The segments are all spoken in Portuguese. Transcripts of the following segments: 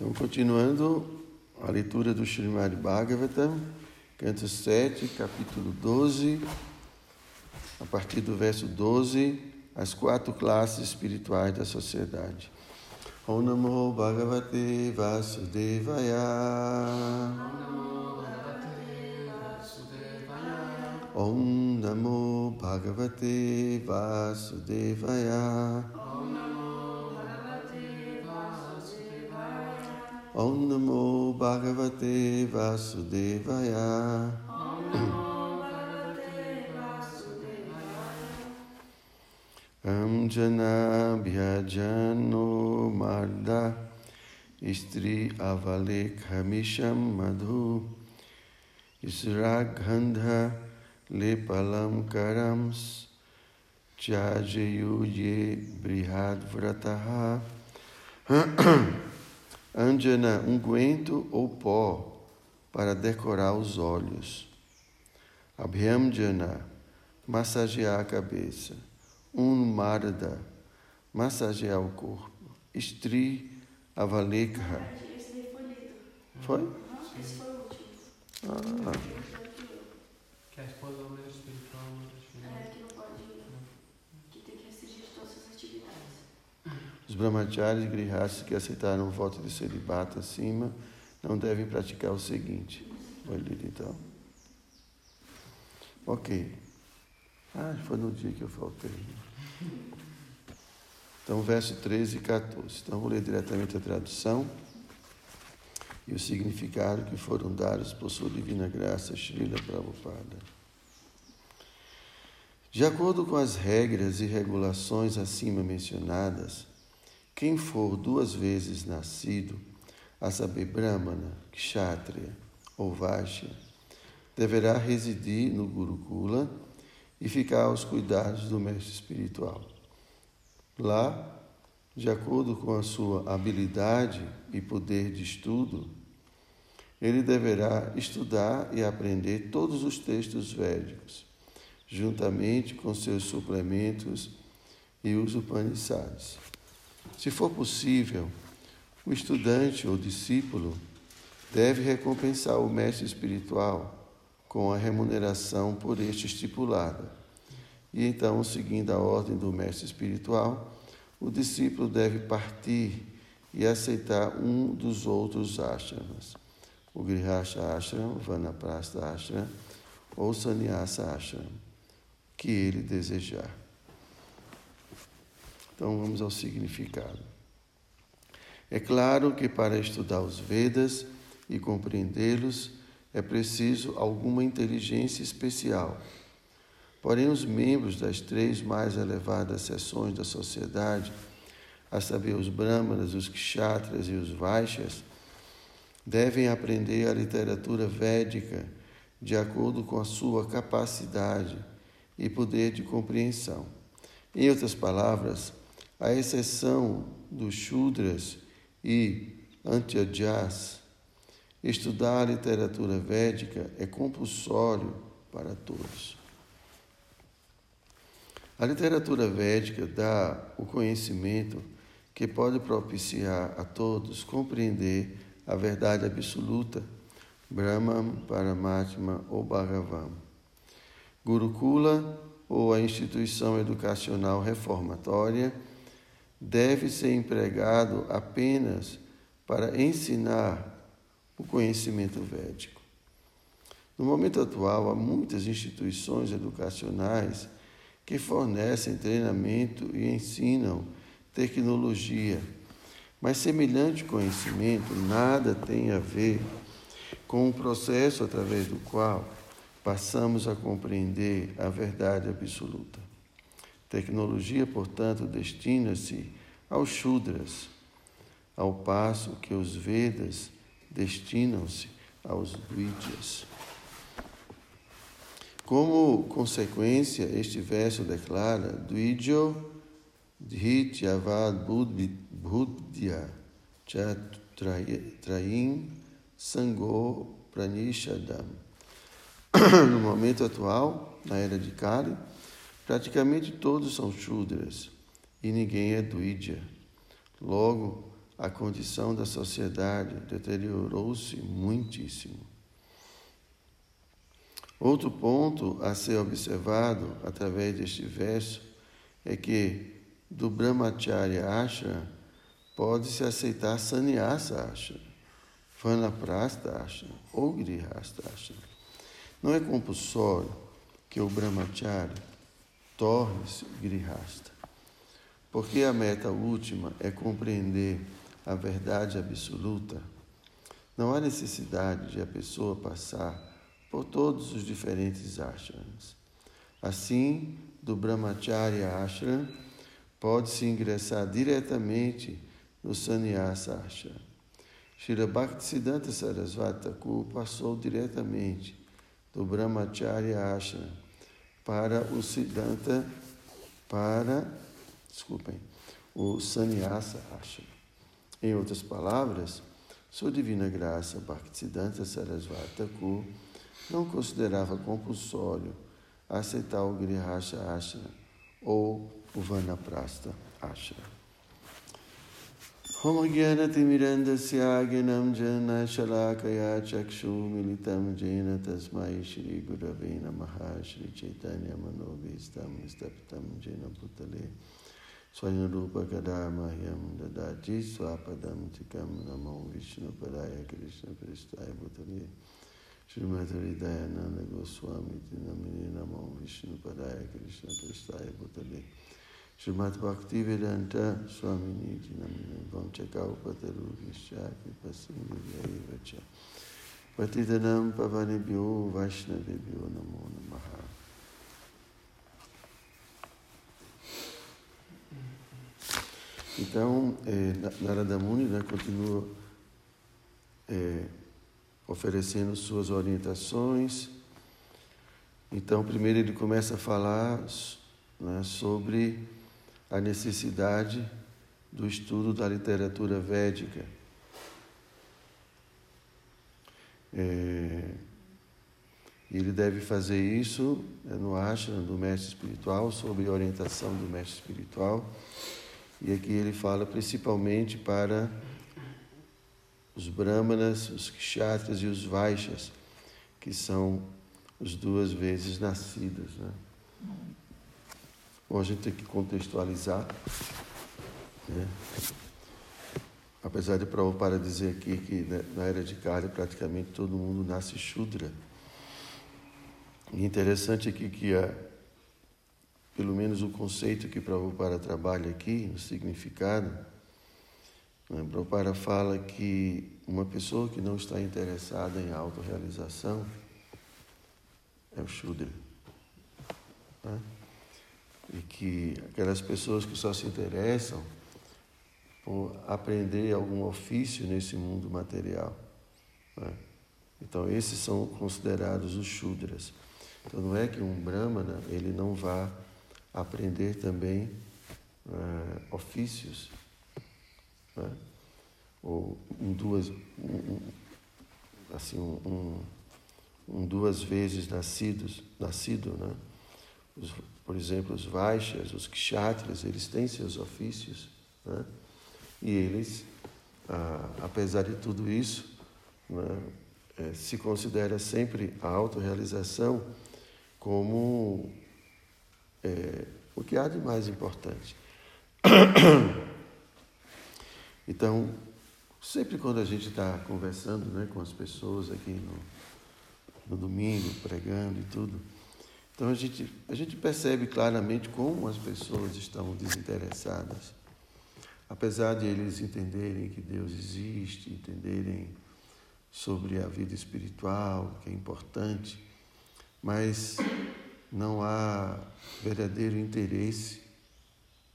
Então, continuando a leitura do Srimad Bhagavatam, canto 7, capítulo 12, a partir do verso 12, as quatro classes espirituais da sociedade. Om Namo Bhagavate Vasudevaya. Om Namo Bhagavate Vasudevaya. Om Namo Bhagavate Vasudevaya. Om Namo Bhagavate Vasudevaya. Om Namo Bhagavate marda istri Avale Khamisham madhu isragandha lepalam karams chajayu ye brihad vrataha Anjana, unguento ou pó para decorar os olhos. Abhyamjana, massagear a cabeça. Unmarda, massagear o corpo. Stri Avalekha. Esse foi esse foi o último. Ah, Que a esposa é o mesmo espiritual, o outro É, espiritual. que não pode. que tem que restringir todas as atividades. Os brahmacharis e grihastas que aceitaram o voto de celibato acima não devem praticar o seguinte. Lido então. Ok. Ah, foi no dia que eu faltei. Então, verso 13 e 14. Então, vou ler diretamente a tradução e o significado que foram dados por sua divina graça, Srila Prabhupada. De acordo com as regras e regulações acima mencionadas, quem for duas vezes nascido, a saber, Brahmana, Kshatriya ou Vaishya, deverá residir no Gurukula e ficar aos cuidados do mestre espiritual. Lá, de acordo com a sua habilidade e poder de estudo, ele deverá estudar e aprender todos os textos védicos, juntamente com seus suplementos e os Upanishads. Se for possível, o estudante ou discípulo deve recompensar o mestre espiritual com a remuneração por este estipulada. E então, seguindo a ordem do mestre espiritual, o discípulo deve partir e aceitar um dos outros ashramas, o Grihasha Ashram, Vanaprastha Ashram ou Sannyasa Ashram, que ele desejar. Então vamos ao significado. É claro que para estudar os Vedas e compreendê-los é preciso alguma inteligência especial. Porém, os membros das três mais elevadas seções da sociedade, a saber, os Brahmanas, os Kshatras e os Vaishyas, devem aprender a literatura védica de acordo com a sua capacidade e poder de compreensão. Em outras palavras, à exceção dos Shudras e Antyajas, estudar a literatura védica é compulsório para todos. A literatura védica dá o conhecimento que pode propiciar a todos compreender a verdade absoluta, Brahman, Paramatma ou Bhagavan. Gurukula, ou a instituição educacional reformatória, deve ser empregado apenas para ensinar o conhecimento védico. No momento atual, há muitas instituições educacionais que fornecem treinamento e ensinam tecnologia, mas semelhante conhecimento nada tem a ver com o processo através do qual passamos a compreender a verdade absoluta. Tecnologia, portanto, destina-se aos Shudras, ao passo que os Vedas destinam-se aos Dvidyas. Como consequência, este verso declara Dvidyo Dhityavad Buddhya Chatrayim Sango Pranishadam. No momento atual, na era de Kali, praticamente todos são Shudras e ninguém é Dvidya. Logo, a condição da sociedade deteriorou-se muitíssimo. Outro ponto a ser observado através deste verso é que do Brahmacharya Ashram pode-se aceitar Sannyasa Ashram, Vanaprastha Ashram ou Grihastha Ashram. Não é compulsório que o Brahmacharya torne-se Grihastha, porque a meta última é compreender a verdade absoluta. Não há necessidade de a pessoa passar por todos os diferentes ashrams. Assim, do Brahmacharya Ashram, pode-se ingressar diretamente no Sannyasa Ashram. Shri Bhaktisiddhanta Sarasvati Thakur passou diretamente do Brahmacharya Ashram para o Siddhanta, para, desculpem, o Sannyasa Ashram. Em outras palavras, sua divina graça Bhaktisiddhanta Sarasvati Thakur não considerava compulsório aceitar o Grihasha Ashram ou o Vanaprastha Ashram. होमज्ञानतिमिरन्दस्य ज्ञानं जन शलाकया चक्षुमिलितं येन तस्मै श्रीगुरवे नमः श्रीचैतन्यमनोभीष्टं स्तप्तं येन भूतले स्वयं रूपकदा मह्यं ददाति स्वापदं चिकं नमो विष्णुपदाय कृष्णपृष्ठाय भूतले श्रीमधुरी दयानंद गोस्वामी नमिनी नमो विष्णु पदाय Krishna Srimad Bhaktivedanta Swamini Dinamina Vamchaka Upatarugishya Kipasini Vyayivacha Patitanam Pavanibhyo Vaishnavibhyo Namo Namaha Então, eh, Narada Muni né, continua eh, oferecendo suas orientações. Então, primeiro ele começa a falar né, sobre a necessidade do estudo da literatura védica. É, ele deve fazer isso no ashram do mestre espiritual, sob orientação do mestre espiritual. E aqui ele fala principalmente para os brahmanas, os kshatras e os vaixas, que são os duas vezes nascidos. Né? Bom, a gente tem que contextualizar. Né? Apesar de Prabhupada dizer aqui que né, na era de Kali praticamente todo mundo nasce Shudra. E interessante aqui que a, pelo menos o conceito que Prabhupada trabalha aqui, o significado, né? Prabhupada fala que uma pessoa que não está interessada em autorrealização é o Shudra. Né? E que aquelas pessoas que só se interessam por aprender algum ofício nesse mundo material. Né? Então, esses são considerados os Shudras. Então, não é que um Brahmana ele não vá aprender também uh, ofícios né? ou em duas, um, assim, um, um, duas vezes nascidos, nascido, né? Os, por exemplo, os Vaixas, os Kshatras, eles têm seus ofícios, né? E eles, ah, apesar de tudo isso, né, é, se considera sempre a autorrealização como é, o que há de mais importante. Então, sempre quando a gente está conversando né, com as pessoas aqui no, no domingo, pregando e tudo, então a gente, a gente percebe claramente como as pessoas estão desinteressadas. Apesar de eles entenderem que Deus existe, entenderem sobre a vida espiritual, que é importante, mas não há verdadeiro interesse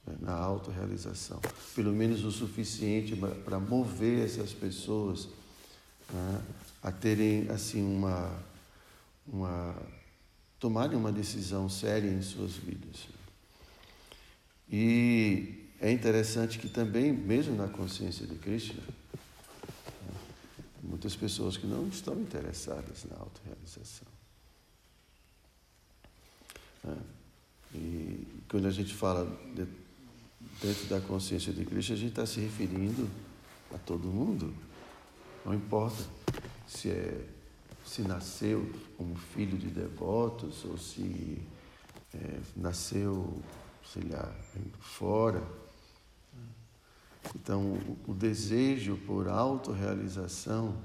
né, na autorrealização. Pelo menos o suficiente para mover essas pessoas né, a terem assim uma, uma tomarem uma decisão séria em suas vidas. E é interessante que também, mesmo na consciência de Krishna, muitas pessoas que não estão interessadas na autorrealização. Né. E quando a gente fala de, dentro da consciência de Krishna, a gente está se referindo a todo mundo. Não importa se é se nasceu como filho de devotos ou se é, nasceu, sei lá, fora. Então, o, desejo por autorrealização,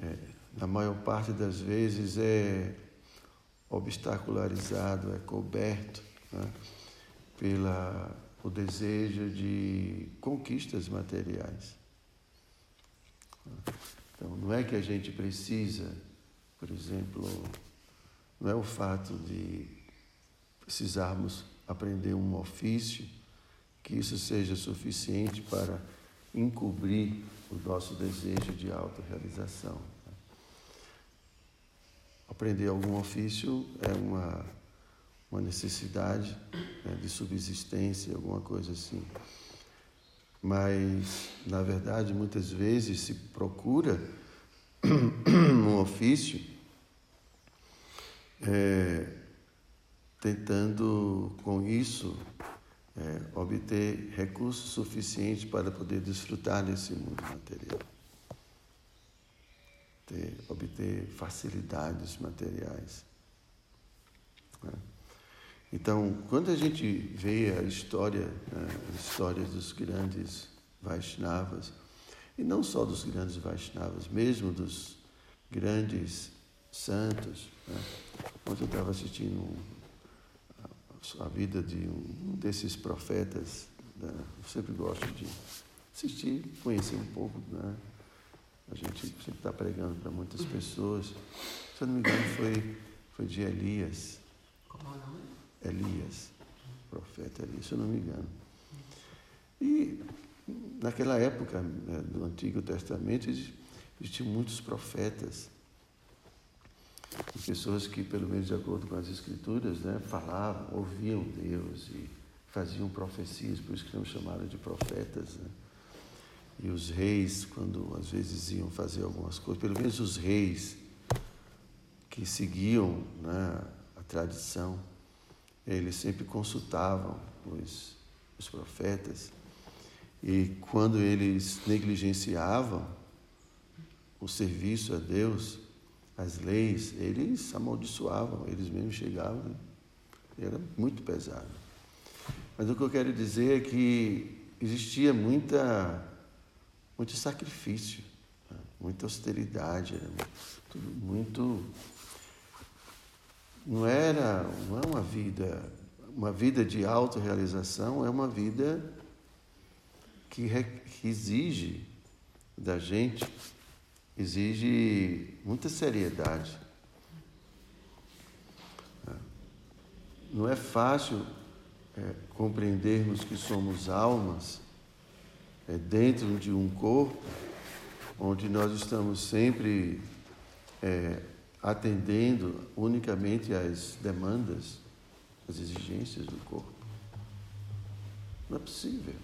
é, na maior parte das vezes, é obstacularizado, é coberto né, pela o desejo de conquistas materiais. Então, não é que a gente precisa, por exemplo, não é o fato de precisarmos aprender um ofício, que isso seja suficiente para encobrir o nosso desejo de autorrealização. Aprender algum ofício é uma, uma necessidade né, de subsistência, alguma coisa assim. Mas, na verdade, muitas vezes se procura um ofício é, tentando, com isso, é, obter recursos suficientes para poder desfrutar desse mundo material ter, obter facilidades materiais. Né? Então, quando a gente vê a história, né, a história dos grandes Vaishnavas, e não só dos grandes Vaishnavas, mesmo dos grandes santos, né? ontem eu estava assistindo a, a, vida de um desses profetas, né? eu sempre gosto de assistir, conhecer um pouco, né? A gente sempre está pregando para muitas pessoas. Se eu não me engano, foi, foi de Elias. Como é o nome? Elias, profeta Elias, se eu não me engano. E naquela época né, do Antigo Testamento existiam muitos profetas. Pessoas que, pelo menos de acordo com as Escrituras, né, falavam, ouviam Deus e faziam profecias, por isso que não chamaram de profetas. Né? E os reis, quando às vezes iam fazer algumas coisas, pelo menos os reis que seguiam né, a tradição, eles sempre consultavam os, os profetas. E quando eles negligenciavam o serviço a Deus, as leis, eles amaldiçoavam, eles mesmos chegavam. Né? Era muito pesado. Mas o que eu quero dizer é que existia muita muito sacrifício, né? muita austeridade, tudo muito. Não era, não é uma vida, uma vida de autorrealização, é uma vida que, que exige da gente, exige muita seriedade. Não é fácil é, compreendermos que somos almas é dentro de um corpo onde nós estamos sempre é, atendendo unicamente às demandas, às exigências do corpo. Não é possível.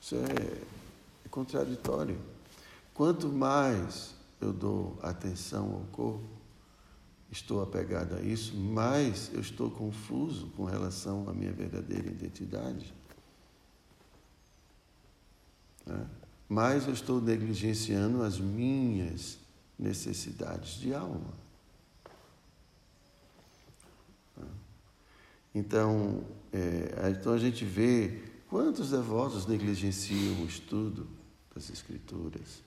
Isso é, é contraditório. Quanto mais eu dou atenção ao corpo, estou apegado a isso, mais eu estou confuso com relação à minha verdadeira identidade né? mas eu estou negligenciando as minhas necessidades de alma. Então, é, então a gente vê quantos devotos negligenciam o estudo das Escrituras,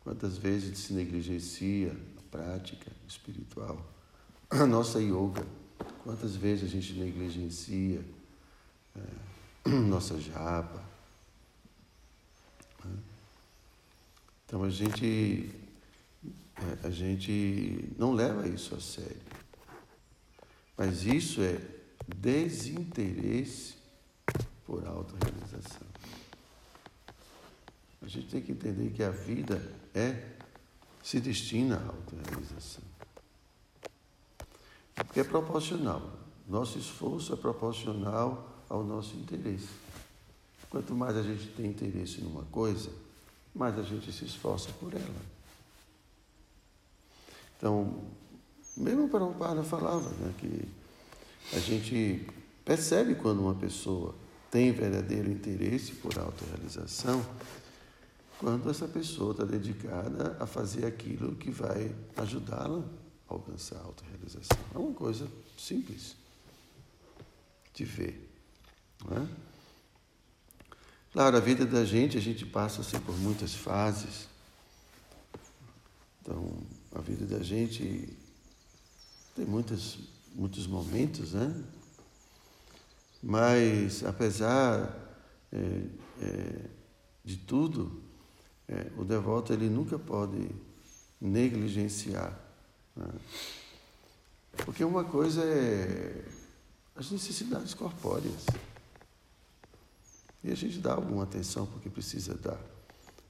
quantas vezes se negligencia a prática espiritual, a nossa yoga, quantas vezes a gente negligencia é, nossa japa, então a gente, a gente não leva isso a sério. Mas isso é desinteresse por autorrealização. A gente tem que entender que a vida é se destina à autorrealização. Porque é proporcional. Nosso esforço é proporcional ao nosso interesse. Quanto mais a gente tem interesse numa coisa, mais a gente se esforça por ela. Então, mesmo Prabhupada falava né, que a gente percebe quando uma pessoa tem verdadeiro interesse por autorrealização quando essa pessoa está dedicada a fazer aquilo que vai ajudá-la a alcançar a autorrealização. É uma coisa simples de ver. Não é? Claro, a vida da gente, a gente passa assim, por muitas fases. Então, a vida da gente tem muitos, muitos momentos, né? Mas, apesar é, é, de tudo, é, o devoto ele nunca pode negligenciar. Né? Porque uma coisa é as necessidades corpóreas. E a gente dá alguma atenção porque precisa dar.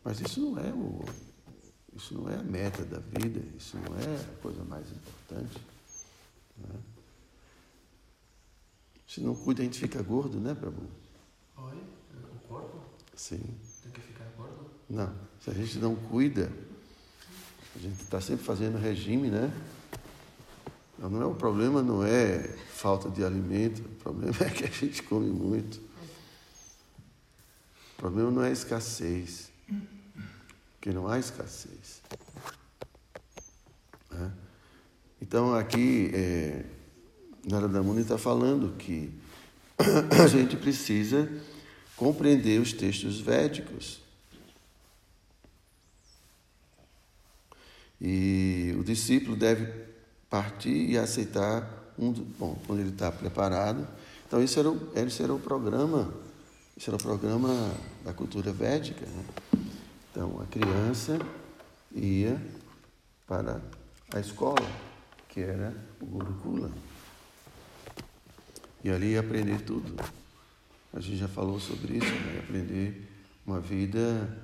Mas isso não é o, isso não é a meta da vida, isso não é a coisa mais importante. Né? Se não cuida, a gente fica gordo, né, Prabhu? Oi? O corpo? Sim. Tem que ficar gordo? Não. Se a gente não cuida, a gente está sempre fazendo regime, né? Não é o problema não é falta de alimento, o problema é que a gente come muito. O problema não é escassez, porque não há escassez. Né? Então aqui é, Narada Muni está falando que a gente precisa compreender os textos védicos. E o discípulo deve partir e aceitar um. Bom, quando ele está preparado. Então, esse era, o, esse era o programa, era o programa da cultura védica. Né? Então, a criança ia para a escola, que era o Gurukula. E ali ia aprender tudo. A gente já falou sobre isso, né? aprender uma vida,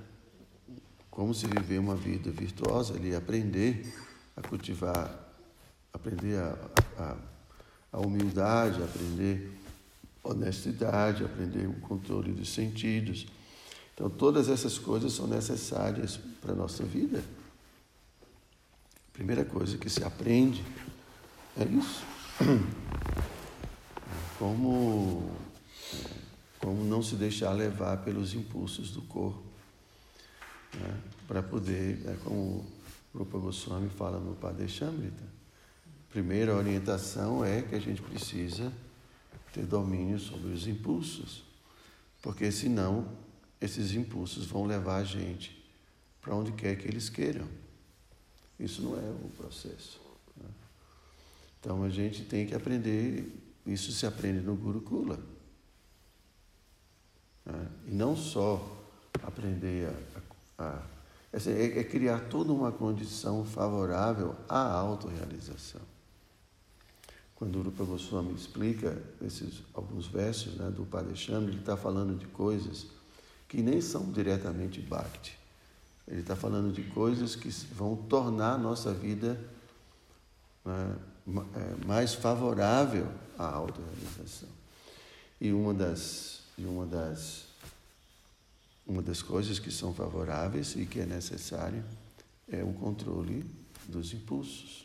como se viver uma vida virtuosa, ali aprender a cultivar, aprender a, a, a humildade, aprender honestidade, aprender o controle dos sentidos. Então, todas essas coisas são necessárias para a nossa vida. A primeira coisa que se aprende é isso. Como, como não se deixar levar pelos impulsos do corpo. Né? Para poder, é como o Rupa Goswami fala no Padeshamrita, primeira orientação é que a gente precisa ter domínio sobre os impulsos, porque senão esses impulsos vão levar a gente para onde quer que eles queiram. Isso não é o processo. Né? Então a gente tem que aprender, isso se aprende no Gurukula. Né? E não só aprender a, a, é, é criar toda uma condição favorável à autorrealização. Quando o Rupa Goswami explica esses alguns versos né, do Padesham, ele está falando de coisas que nem são diretamente Bhakti. Ele está falando de coisas que vão tornar a nossa vida né, mais favorável à autorrealização. E uma das, uma das, uma das coisas que são favoráveis e que é necessário é o controle dos impulsos.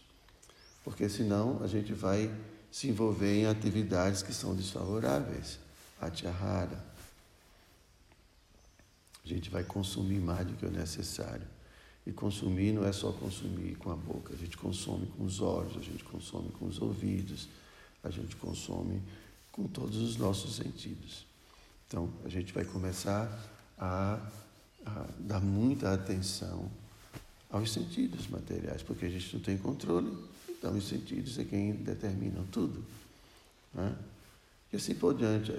Porque senão a gente vai se envolver em atividades que são desfavoráveis. Atyahara, a gente vai consumir mais do que o necessário. E consumir não é só consumir com a boca, a gente consome com os olhos, a gente consome com os ouvidos, a gente consome com todos os nossos sentidos. Então, a gente vai começar a, a dar muita atenção aos sentidos materiais, porque a gente não tem controle, então os sentidos é quem determinam tudo. Né? E assim por diante,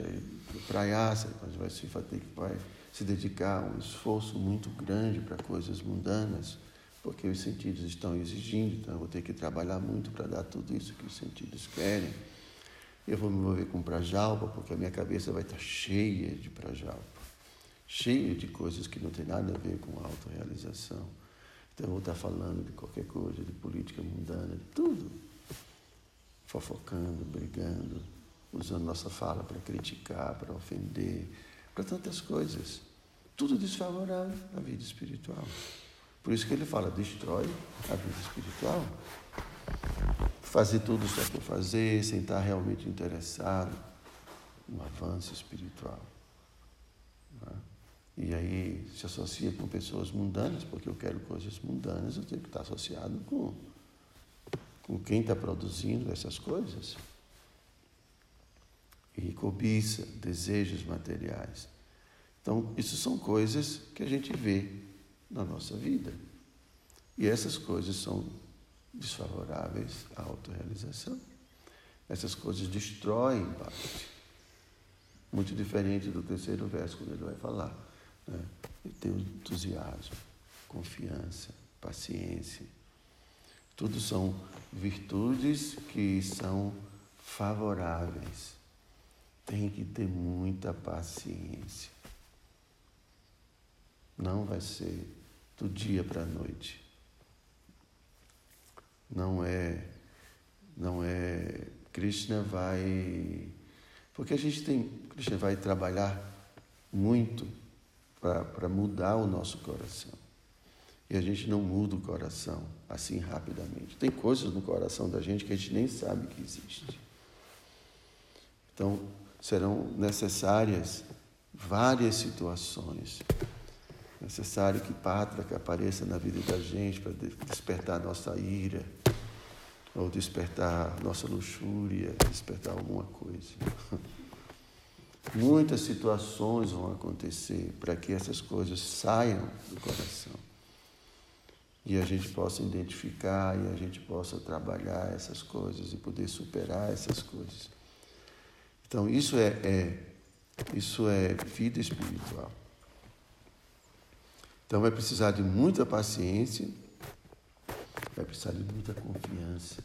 praiaça, a gente vai se, vai se dedicar um esforço muito grande para coisas mundanas, porque os sentidos estão exigindo, então eu vou ter que trabalhar muito para dar tudo isso que os sentidos querem. Eu vou me envolver com prajalpa, porque a minha cabeça vai estar cheia de prajalpa, cheia de coisas que não tem nada a ver com autorrealização. Então eu vou estar falando de qualquer coisa, de política mundana, de tudo. Fofocando, brigando, usando nossa fala para criticar, para ofender, para tantas coisas. Tudo desfavorável à vida espiritual. Por isso que ele fala, destrói a vida espiritual. Fazer tudo só por fazer, sem estar realmente interessado no avanço espiritual. Né? E aí se associa com pessoas mundanas, porque eu quero coisas mundanas, eu tenho que estar associado com, com quem está produzindo essas coisas. E cobiça, desejos materiais. Então, isso são coisas que a gente vê na nossa vida. E essas coisas são desfavoráveis à autorrealização. Essas coisas destroem parte. Muito diferente do terceiro verso, quando ele vai falar. Né? Ele tem entusiasmo, confiança, paciência. Tudo são virtudes que são favoráveis. Tem que ter muita paciência. Não vai ser do dia para a noite. Não é, não é. Krishna vai. Porque a gente tem. Krishna vai trabalhar muito para mudar o nosso coração. E a gente não muda o coração assim rapidamente. Tem coisas no coração da gente que a gente nem sabe que existe. Então, serão necessárias várias situações necessário que Pátria que apareça na vida da gente para despertar nossa ira, ou despertar nossa luxúria, despertar alguma coisa. Muitas situações vão acontecer para que essas coisas saiam do coração. E a gente possa identificar e a gente possa trabalhar essas coisas e poder superar essas coisas. Então, isso é, é isso é vida espiritual. Então vai precisar de muita paciência, vai precisar de muita confiança.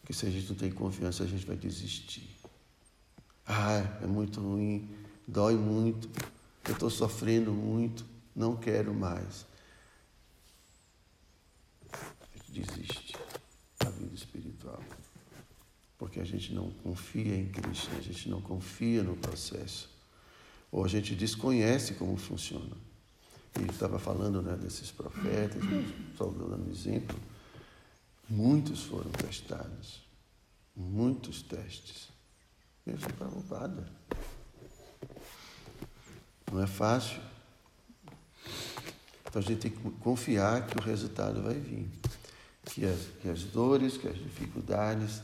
Porque se a gente não tem confiança, a gente vai desistir. Ah, é muito ruim, dói muito, eu estou sofrendo muito, não quero mais. Desiste da vida espiritual. Porque a gente não confia em Cristo, a gente não confia no processo. Ou a gente desconhece como funciona. Ele estava falando né, desses profetas, só dando exemplo. Muitos foram testados, muitos testes. Mesmo Prabhupada. Não é fácil. Então a gente tem que confiar que o resultado vai vir. Que as, que as dores, que as dificuldades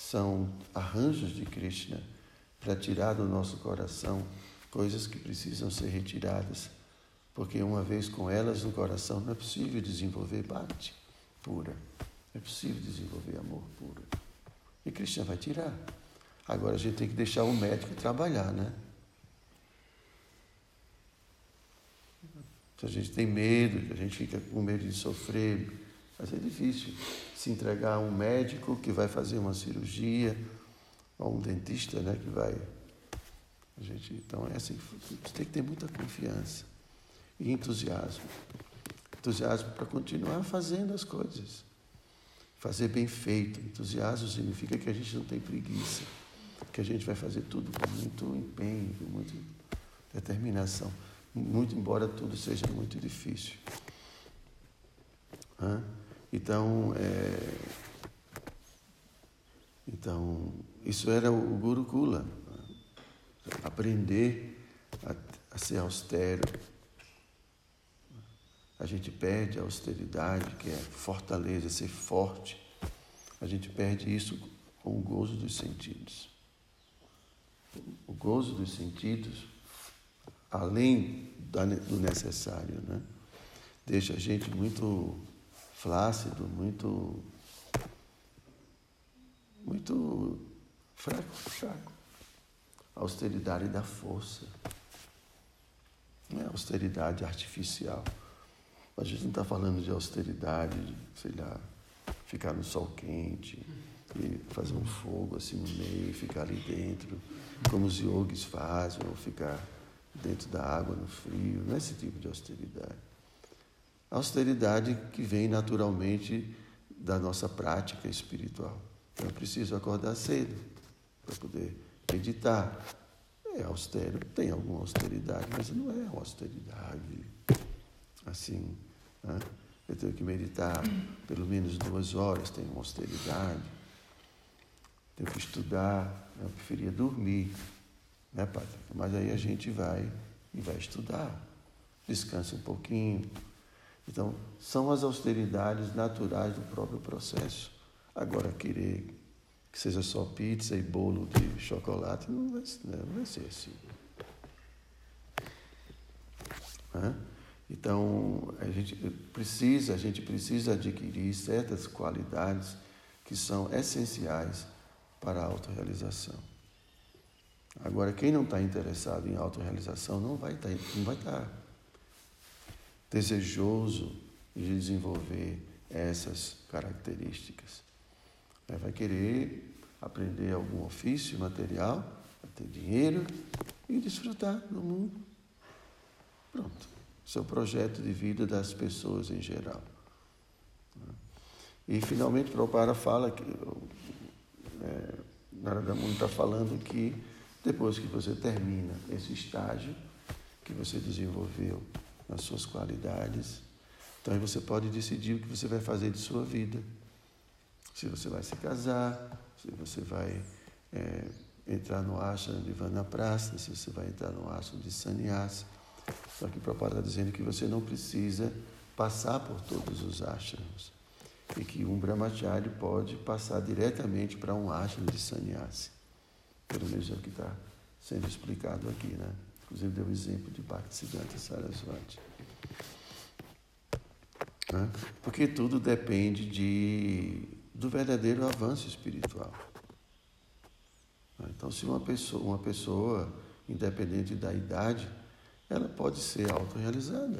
são arranjos de Krishna para tirar do nosso coração coisas que precisam ser retiradas porque uma vez com elas no coração não é possível desenvolver parte pura. É possível desenvolver amor puro. E Cristian vai tirar. Agora a gente tem que deixar o médico trabalhar, né? Se a gente tem medo, a gente fica com medo de sofrer, mas é difícil se entregar a um médico que vai fazer uma cirurgia, ou um dentista, né, que vai. A gente, então é assim, tem que ter muita confiança e entusiasmo. Entusiasmo para continuar fazendo as coisas. Fazer bem feito. Entusiasmo significa que a gente não tem preguiça, que a gente vai fazer tudo com muito empenho, com muita determinação. Muito embora tudo seja muito difícil. Então, é... então, isso era o Gurukula. Aprender a, a ser austero, a gente perde a austeridade, que é fortaleza, ser forte. A gente perde isso com o gozo dos sentidos. O gozo dos sentidos, além do necessário, né? deixa a gente muito flácido, muito, muito fraco, fraco. A austeridade dá força. Não é austeridade artificial. A gente não está falando de austeridade, de, sei lá, ficar no sol quente e fazer um fogo assim no meio e ficar ali dentro, como os yogis fazem, ou ficar dentro da água no frio. Não é esse tipo de austeridade. A austeridade que vem naturalmente da nossa prática espiritual. Então, eu preciso acordar cedo para poder meditar. É austero, tem alguma austeridade, mas não é uma austeridade assim né? Eu tenho que meditar pelo menos duas horas, tenho uma austeridade. Tenho que estudar. Eu preferia dormir, né, Padre? Mas aí a gente vai e vai estudar. Descanse um pouquinho. Então, são as austeridades naturais do próprio processo. Agora, querer que seja só pizza e bolo de chocolate não vai, não vai ser assim. Então, a gente precisa, a gente precisa adquirir certas qualidades que são essenciais para a autorrealização. Agora, quem não está interessado em autorrealização não vai estar, tá, não vai estar tá desejoso de desenvolver essas características. Vai querer aprender algum ofício material, ter dinheiro e desfrutar do mundo. Pronto. Esse é projeto de vida das pessoas em geral. E finalmente Prabhupada fala que é, Narada Muni está falando que depois que você termina esse estágio que você desenvolveu nas suas qualidades, então aí você pode decidir o que você vai fazer de sua vida. Se você vai se casar, se você vai é, entrar no ashram de Vanaprastha, se você vai entrar no ashram de Sannyasa. Só que o Prabhupada está dizendo que você não precisa passar por todos os ashrams e que um brahmachari pode passar diretamente para um ashram de sannyasi. Pelo menos é o que está sendo explicado aqui, né? Inclusive deu o exemplo de Bhaktisiddhanta Sarasvati. Né? Porque tudo depende de, do verdadeiro avanço espiritual. Então, se uma pessoa, uma pessoa, independente da idade, ela pode ser autorrealizada.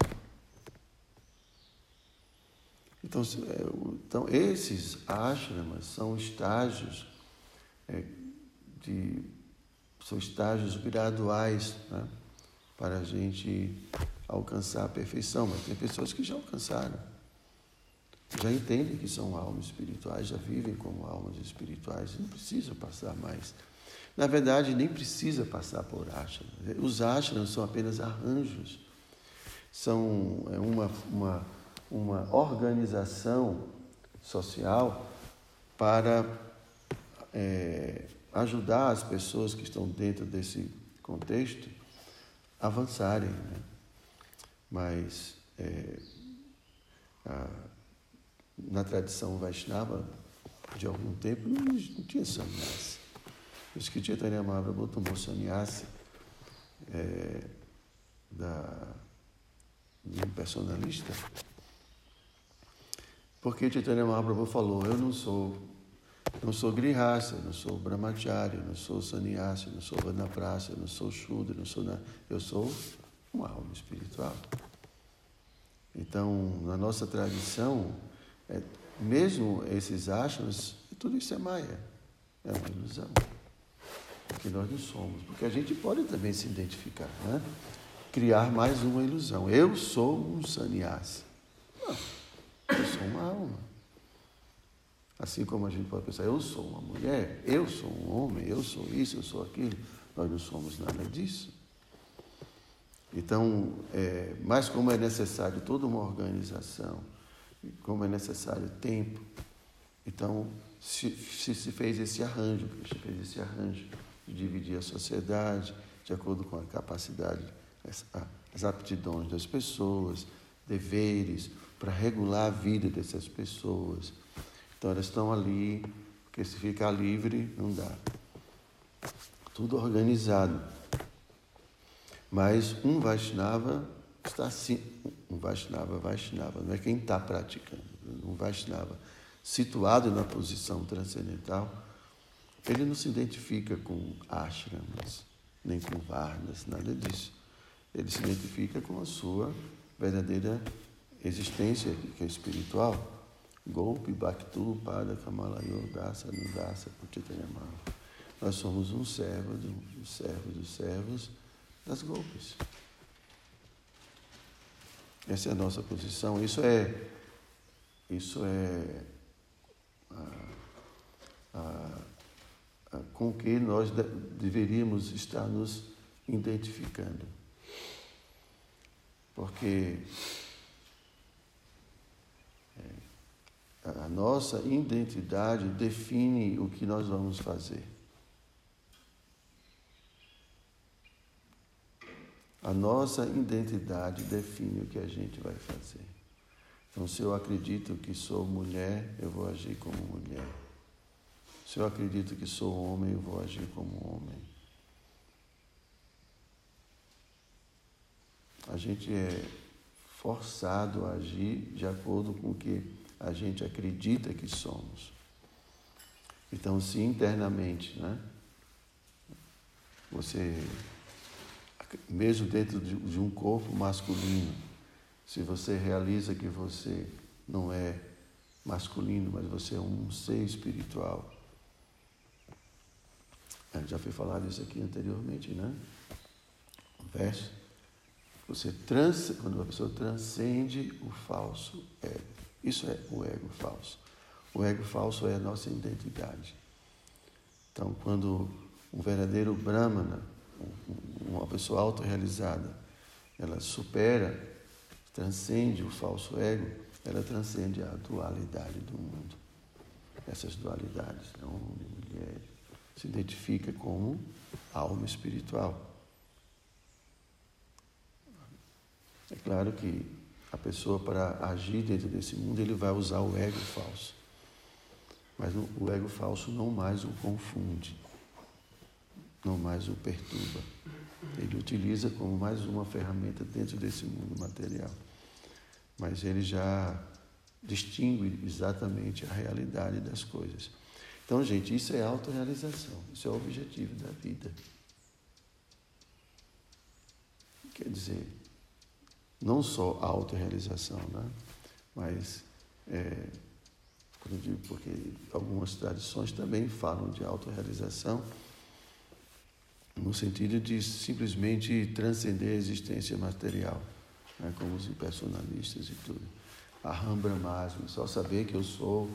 Então, é, então, esses ashramas são estágios é, de são estágios graduais né, para a gente alcançar a perfeição. Mas tem pessoas que já alcançaram, já entendem que são almas espirituais, já vivem como almas espirituais, não precisam passar mais na verdade, nem precisa passar por ashrams. Os ashrams são apenas arranjos, são é, uma, uma, uma organização social para é, ajudar as pessoas que estão dentro desse contexto avançarem. Né? Mas é, a, na tradição Vaishnava de algum tempo não, não tinha sannyasi. Por isso que Chaitanya Mahaprabhu tomou sannyasi é, da, de um personalista. Porque Chaitanya Mahaprabhu falou, eu não sou não sou grihasta, não sou brahmachari, não sou sannyasi, não sou vanaprasa, não sou shudra, não sou nada. Eu sou uma alma espiritual. Então, na nossa tradição, é, mesmo esses ashras, tudo isso é maia, é uma ilusão que nós não somos, porque a gente pode também se identificar, né? criar mais uma ilusão. Eu sou um sannyasi. Não, eu sou uma alma. Assim como a gente pode pensar, eu sou uma mulher, eu sou um homem, eu sou isso, eu sou aquilo. Nós não somos nada disso. Então, é, mas como é necessário toda uma organização, como é necessário tempo, então se, se, se fez esse arranjo, se fez esse arranjo de dividir a sociedade de acordo com a capacidade, as aptidões das pessoas, deveres, para regular a vida dessas pessoas. Então elas estão ali, porque se ficar livre, não dá. Tudo organizado. Mas um Vaishnava está assim, um Vaishnava, Vaishnava, não é quem está praticando, um Vaishnava situado na posição transcendental, ele não se identifica com ashrams, nem com varnas, nada disso. Ele se identifica com a sua verdadeira existência, que é espiritual. Golpe, Bhaktu, Pada, Kamalayo, Dasa, Nudasa, Putitanyamala. Nós somos um servo dos servos dos servos das golpes. Essa é a nossa posição. Isso é, isso é a, a com que nós deveríamos estar nos identificando. Porque é, a nossa identidade define o que nós vamos fazer. A nossa identidade define o que a gente vai fazer. Então, se eu acredito que sou mulher, eu vou agir como mulher. Se eu acredito que sou homem, eu vou agir como homem. A gente é forçado a agir de acordo com o que a gente acredita que somos. Então, se internamente, né, você, mesmo dentro de um corpo masculino, se você realiza que você não é masculino, mas você é um ser espiritual, é, já foi falado isso aqui anteriormente, né? O verso. Você trans, quando a pessoa transcende o falso ego. Isso é o ego falso. O ego falso é a nossa identidade. Então, quando um verdadeiro Brahmana, uma pessoa autorrealizada, ela supera, transcende o falso ego, ela transcende a dualidade do mundo. Essas dualidades, né? homem e mulher, se identifica como alma espiritual. É claro que a pessoa, para agir dentro desse mundo, ele vai usar o ego falso. Mas o ego falso não mais o confunde, não mais o perturba. Ele utiliza como mais uma ferramenta dentro desse mundo material. Mas ele já distingue exatamente a realidade das coisas. Então, gente, isso é autorrealização, isso é o objetivo da vida. Quer dizer, não só a autorrealização, né? mas é, porque algumas tradições também falam de autorrealização no sentido de simplesmente transcender a existência material, né? como os impersonalistas e tudo. Aham Brahmasmi, só saber que eu sou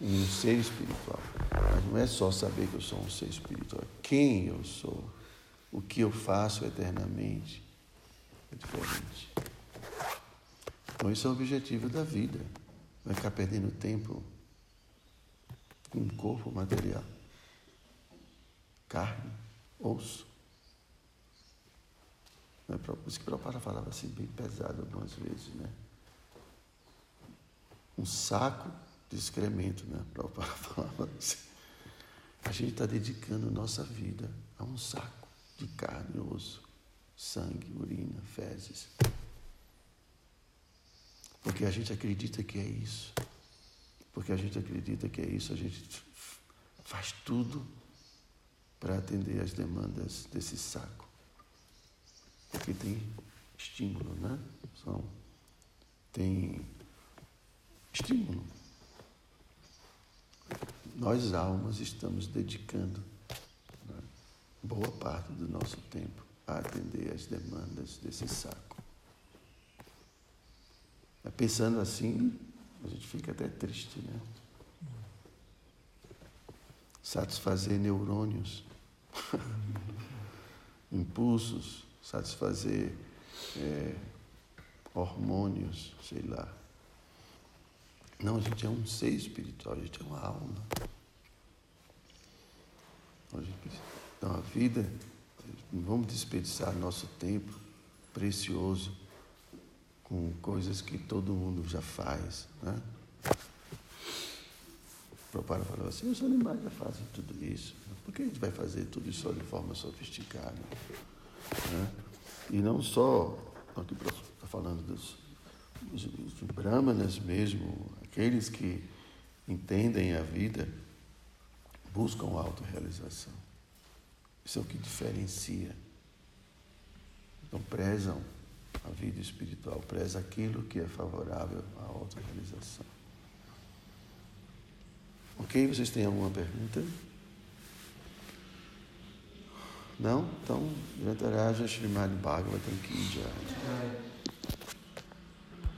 um ser espiritual. Mas não é só saber que eu sou um ser espiritual, é quem eu sou, o que eu faço eternamente. É diferente. Então, esse é o objetivo da vida. É ficar perdendo tempo com um corpo material, carne, osso. Não é por isso que o Prabhupada falava assim, bem pesado algumas vezes, né? um saco de excremento, né? Para falar assim. A gente está dedicando nossa vida a um saco de carne, osso, sangue, urina, fezes. Porque a gente acredita que é isso. Porque a gente acredita que é isso, a gente faz tudo para atender às demandas desse saco. Porque tem estímulo, né? São, tem estímulo. Nós, almas, estamos dedicando né, boa parte do nosso tempo a atender às demandas desse saco. Pensando assim, a gente fica até triste, né? Satisfazer neurônios, impulsos, satisfazer é, hormônios, sei lá. Não, a gente é um ser espiritual, a gente é uma alma. Então, a vida, não vamos desperdiçar nosso tempo precioso com coisas que todo mundo já faz. Né? O Prabhupada falou assim, os animais já fazem tudo isso. Por que a gente vai fazer tudo isso de forma sofisticada? Né? E não só, aqui está falando dos, dos, dos brahmanas mesmo, aqueles que entendem a vida, buscam a autorrealização. Isso é o que diferencia. Então prezam a vida espiritual, preza aquilo que é favorável à autorrealização. Ok? Vocês têm alguma pergunta? Não? Então, Jantaraja Srimad Bhagavatam Ki Jai.